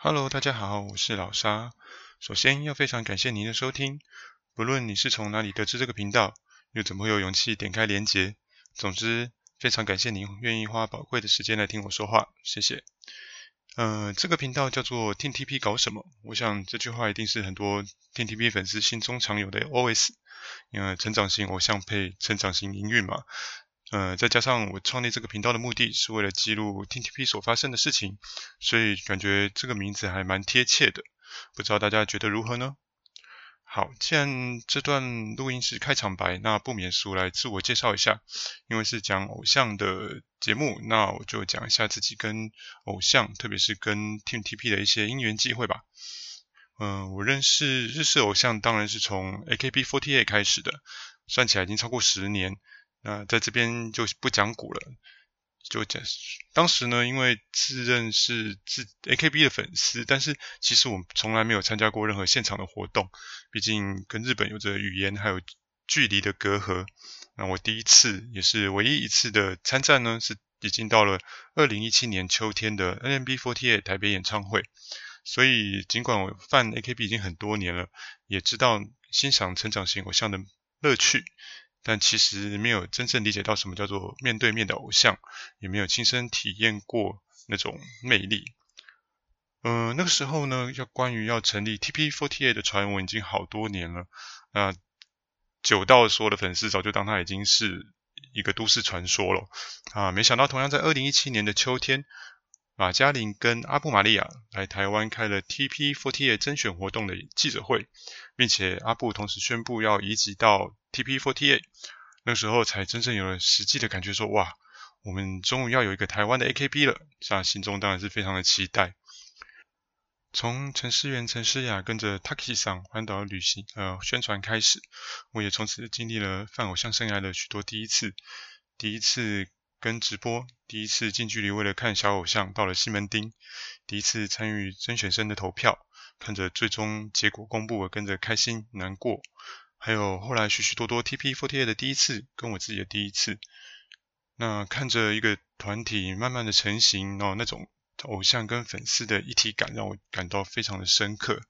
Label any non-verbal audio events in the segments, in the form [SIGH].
Hello，大家好，我是老沙。首先要非常感谢您的收听，不论你是从哪里得知这个频道，又怎么会有勇气点开连结，总之非常感谢您愿意花宝贵的时间来听我说话，谢谢。呃，这个频道叫做 Team TP 搞什么？我想这句话一定是很多 Team TP 粉丝心中常有的 OS，因为成长型偶像配成长型营运嘛。呃，再加上我创立这个频道的目的是为了记录 TTP 所发生的事情，所以感觉这个名字还蛮贴切的。不知道大家觉得如何呢？好，既然这段录音是开场白，那不免俗来自我介绍一下。因为是讲偶像的节目，那我就讲一下自己跟偶像，特别是跟 TTP 的一些因缘际会吧。嗯、我认识日式偶像当然是从 AKB48 开始的，算起来已经超过十年。那在这边就不讲鼓了，就讲当时呢，因为自认是自 AKB 的粉丝，但是其实我们从来没有参加过任何现场的活动，毕竟跟日本有着语言还有距离的隔阂。那我第一次也是唯一一次的参战呢，是已经到了二零一七年秋天的 NMB Fourteen 台北演唱会。所以尽管我犯 AKB 已经很多年了，也知道欣赏成长型偶像的乐趣。但其实没有真正理解到什么叫做面对面的偶像，也没有亲身体验过那种魅力。嗯、那个时候呢，要关于要成立 TP48 的传闻已经好多年了，那久到所有的粉丝早就当它已经是一个都市传说了啊！没想到同样在二零一七年的秋天。马嘉玲跟阿布玛利亚来台湾开了 TP48 甄选活动的记者会，并且阿布同时宣布要移籍到 TP48，那时候才真正有了实际的感觉说，哇，我们终于要有一个台湾的 AKB 了，这样心中当然是非常的期待。从陈诗媛、陈诗雅跟着 Takeshi 桑环岛旅行呃宣传开始，我也从此经历了泛偶像生涯的许多第一次，第一次。跟直播，第一次近距离为了看小偶像到了西门町，第一次参与甄选生的投票，看着最终结果公布，我跟着开心难过，还有后来许许多多 TP48 的第一次，跟我自己的第一次，那看着一个团体慢慢的成型，然后那种偶像跟粉丝的一体感，让我感到非常的深刻。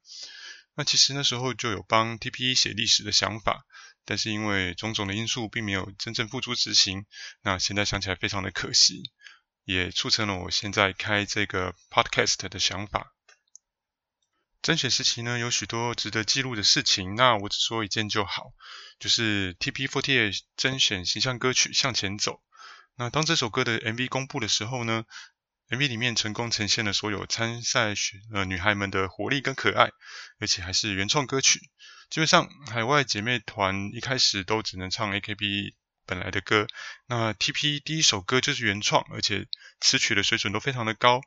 那其实那时候就有帮 TP 写历史的想法。但是因为种种的因素，并没有真正付诸执行。那现在想起来非常的可惜，也促成了我现在开这个 podcast 的想法。甄选时期呢，有许多值得记录的事情。那我只说一件就好，就是 TP48 甄选形象歌曲《向前走》。那当这首歌的 MV 公布的时候呢，MV 里面成功呈现了所有参赛呃女孩们的活力跟可爱，而且还是原创歌曲。基本上，海外姐妹团一开始都只能唱 AKB 本来的歌。那 TP 第一首歌就是原创，而且词曲的水准都非常的高，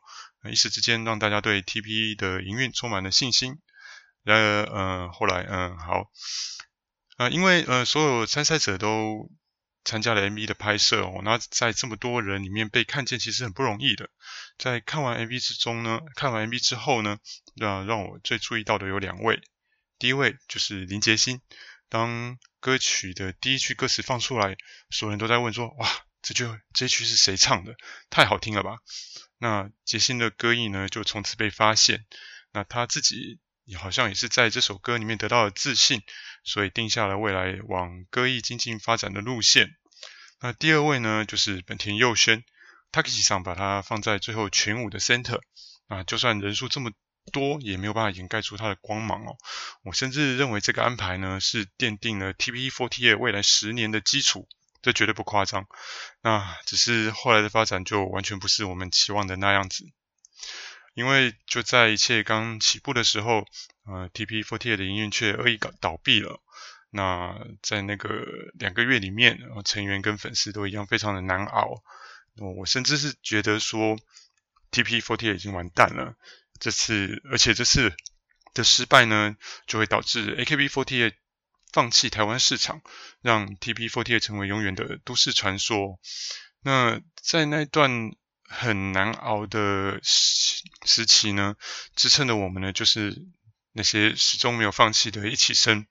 一时之间让大家对 TP 的营运充满了信心。然而，呃，后来，嗯、好，啊、因为呃，所有参赛者都参加了 MV 的拍摄哦，那在这么多人里面被看见，其实很不容易的。在看完 MV 之中呢，看完 MV 之后呢，让让我最注意到的有两位。第一位就是林杰星，当歌曲的第一句歌词放出来，所有人都在问说：“哇，这句这句是谁唱的？太好听了吧！”那杰星的歌艺呢，就从此被发现。那他自己也好像也是在这首歌里面得到了自信，所以定下了未来往歌艺精进发展的路线。那第二位呢，就是本田佑宣，Takeshi 桑把它放在最后全舞的 center。啊，就算人数这么。多也没有办法掩盖出它的光芒哦。我甚至认为这个安排呢，是奠定了 TP48 未来十年的基础，这绝对不夸张。那只是后来的发展就完全不是我们期望的那样子。因为就在一切刚起步的时候，呃，TP48 的营运却恶意搞倒闭了。那在那个两个月里面，成员跟粉丝都一样非常的难熬。我甚至是觉得说，TP48 已经完蛋了。这次，而且这次的失败呢，就会导致 AKB Forty 放弃台湾市场，让 TP48 成为永远的都市传说。那在那段很难熬的时时期呢，支撑的我们呢，就是那些始终没有放弃的一起生。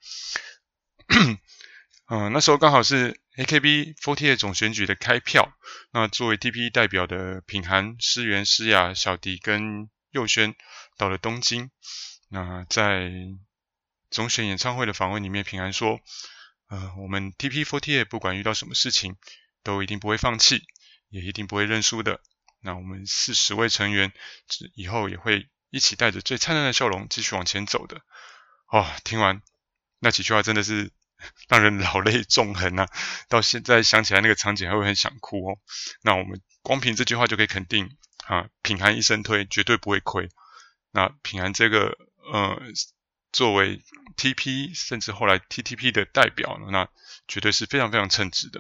嗯、[CLEARS THROAT] 那时候刚好是 AKB48 总选举的开票，那作为 TP 代表的品涵、诗媛、诗雅、小迪跟佑轩到了东京。那在总选演唱会的访问里面，平安说：“呃，我们 TP48 不管遇到什么事情，都一定不会放弃，也一定不会认输的。那我们四十位成员以后也会一起带着最灿烂的笑容继续往前走的。”哦，听完那几句话真的是。[LAUGHS] 让人老泪纵横呐！到现在想起来那个场景还会很想哭哦。那我们光凭这句话就可以肯定啊，品涵一生推绝对不会亏。那品涵这个呃，作为 TP 甚至后来 TTP 的代表呢，那绝对是非常非常称职的。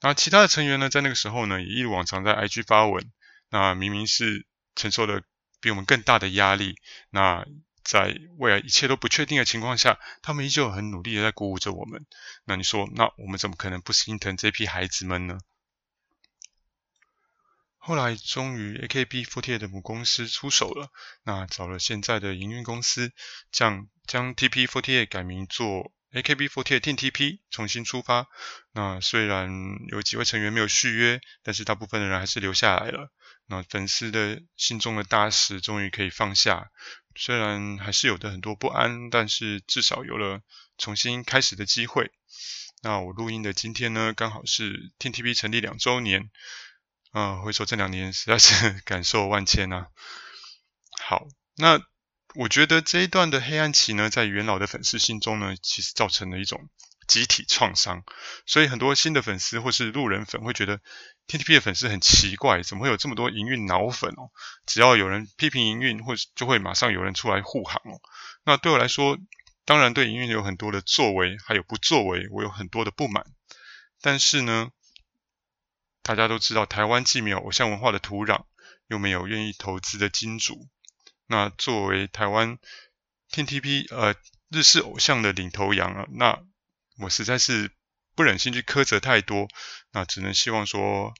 那其他的成员呢，在那个时候呢，也一如往常在 IG 发文。那明明是承受了比我们更大的压力，那。在未来一切都不确定的情况下，他们依旧很努力的在鼓舞着我们。那你说，那我们怎么可能不心疼这批孩子们呢？后来终于 AKB48 的母公司出手了，那找了现在的营运公司，将将 TP48 改名做 AKB48 T.T.P. 重新出发。那虽然有几位成员没有续约，但是大部分的人还是留下来了。那粉丝的心中的大石终于可以放下。虽然还是有的很多不安，但是至少有了重新开始的机会。那我录音的今天呢，刚好是 T.T.P. 成立两周年。啊、呃，回首这两年，实在是 [LAUGHS] 感受万千啊。好，那我觉得这一段的黑暗期呢，在元老的粉丝心中呢，其实造成了一种集体创伤。所以很多新的粉丝或是路人粉会觉得。TTP 的粉丝很奇怪，怎么会有这么多营运脑粉哦？只要有人批评营运，或就会马上有人出来护航哦。那对我来说，当然对营运有很多的作为，还有不作为，我有很多的不满。但是呢，大家都知道，台湾既没有偶像文化的土壤，又没有愿意投资的金主。那作为台湾 TTP 呃日式偶像的领头羊啊，那我实在是。不忍心去苛责太多，那只能希望说，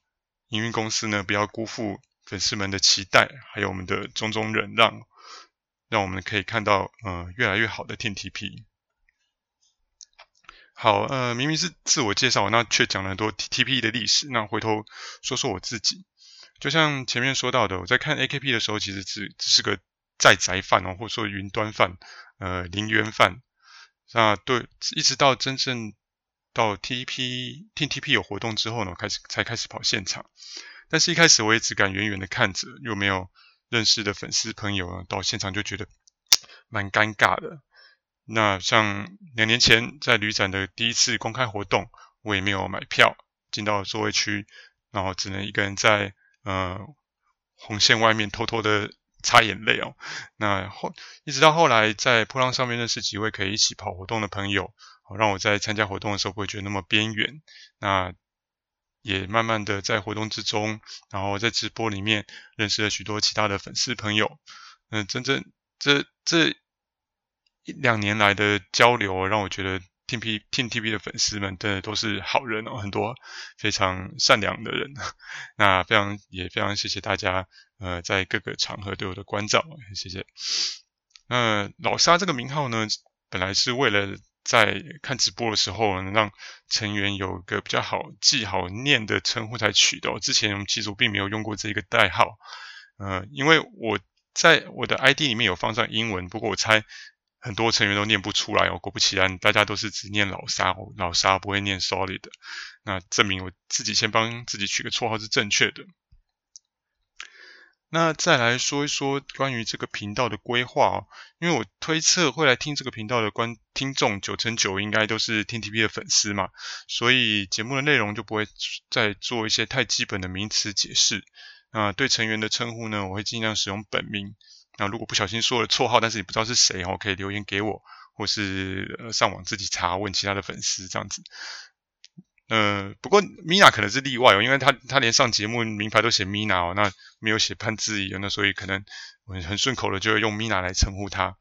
营运公司呢不要辜负粉丝们的期待，还有我们的种种忍让，让我们可以看到呃越来越好的 TTP。好，呃，明明是自我介绍，那却讲了很多 TTP 的历史。那回头说说我自己，就像前面说到的，我在看 AKP 的时候，其实只只是个在宅饭哦，或者说云端饭，呃，零元饭。那对，一直到真正。到 TP TTP 有活动之后呢，开始才开始跑现场。但是，一开始我也只敢远远的看着，又没有认识的粉丝朋友呢，到现场就觉得蛮尴尬的。那像两年前在旅展的第一次公开活动，我也没有买票进到座位区，然后只能一个人在呃红线外面偷偷的擦眼泪哦。那后一直到后来在噗浪上面认识几位可以一起跑活动的朋友。让我在参加活动的时候不会觉得那么边缘，那也慢慢的在活动之中，然后在直播里面认识了许多其他的粉丝朋友。嗯，真正这这一两年来的交流，让我觉得 T P T T P 的粉丝们真的都是好人哦，很多非常善良的人。[LAUGHS] 那非常也非常谢谢大家，呃，在各个场合对我的关照，谢谢。那老沙这个名号呢，本来是为了。在看直播的时候，能让成员有个比较好记、好念的称呼才取的。之前其实我并没有用过这个代号，呃，因为我在我的 ID 里面有放上英文，不过我猜很多成员都念不出来哦。果不其然，大家都是只念老沙，老沙不会念 Solid，那证明我自己先帮自己取个绰号是正确的。那再来说一说关于这个频道的规划哦，因为我推测会来听这个频道的观听众九成九应该都是 TTP 的粉丝嘛，所以节目的内容就不会再做一些太基本的名词解释。那对成员的称呼呢，我会尽量使用本名。那如果不小心说了绰号，但是你不知道是谁哦，可以留言给我，或是上网自己查问其他的粉丝这样子。呃，不过 Mina 可能是例外哦，因为他他连上节目名牌都写 Mina 哦，那没有写潘志怡，那所以可能很很顺口的就会用 Mina 来称呼他。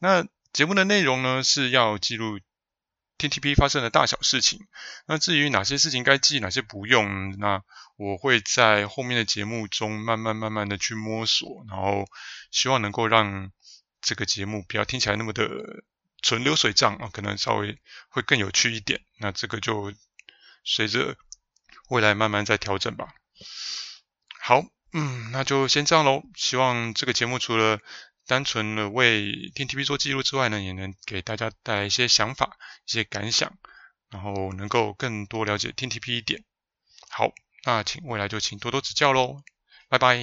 那节目的内容呢，是要记录 TTP 发生的大小事情。那至于哪些事情该记，哪些不用，那我会在后面的节目中慢慢慢慢的去摸索，然后希望能够让这个节目不要听起来那么的纯流水账啊，可能稍微会更有趣一点。那这个就。随着未来慢慢在调整吧。好，嗯，那就先这样喽。希望这个节目除了单纯的为天 TP 做记录之外呢，也能给大家带来一些想法、一些感想，然后能够更多了解天 TP 一点。好，那请未来就请多多指教喽，拜拜。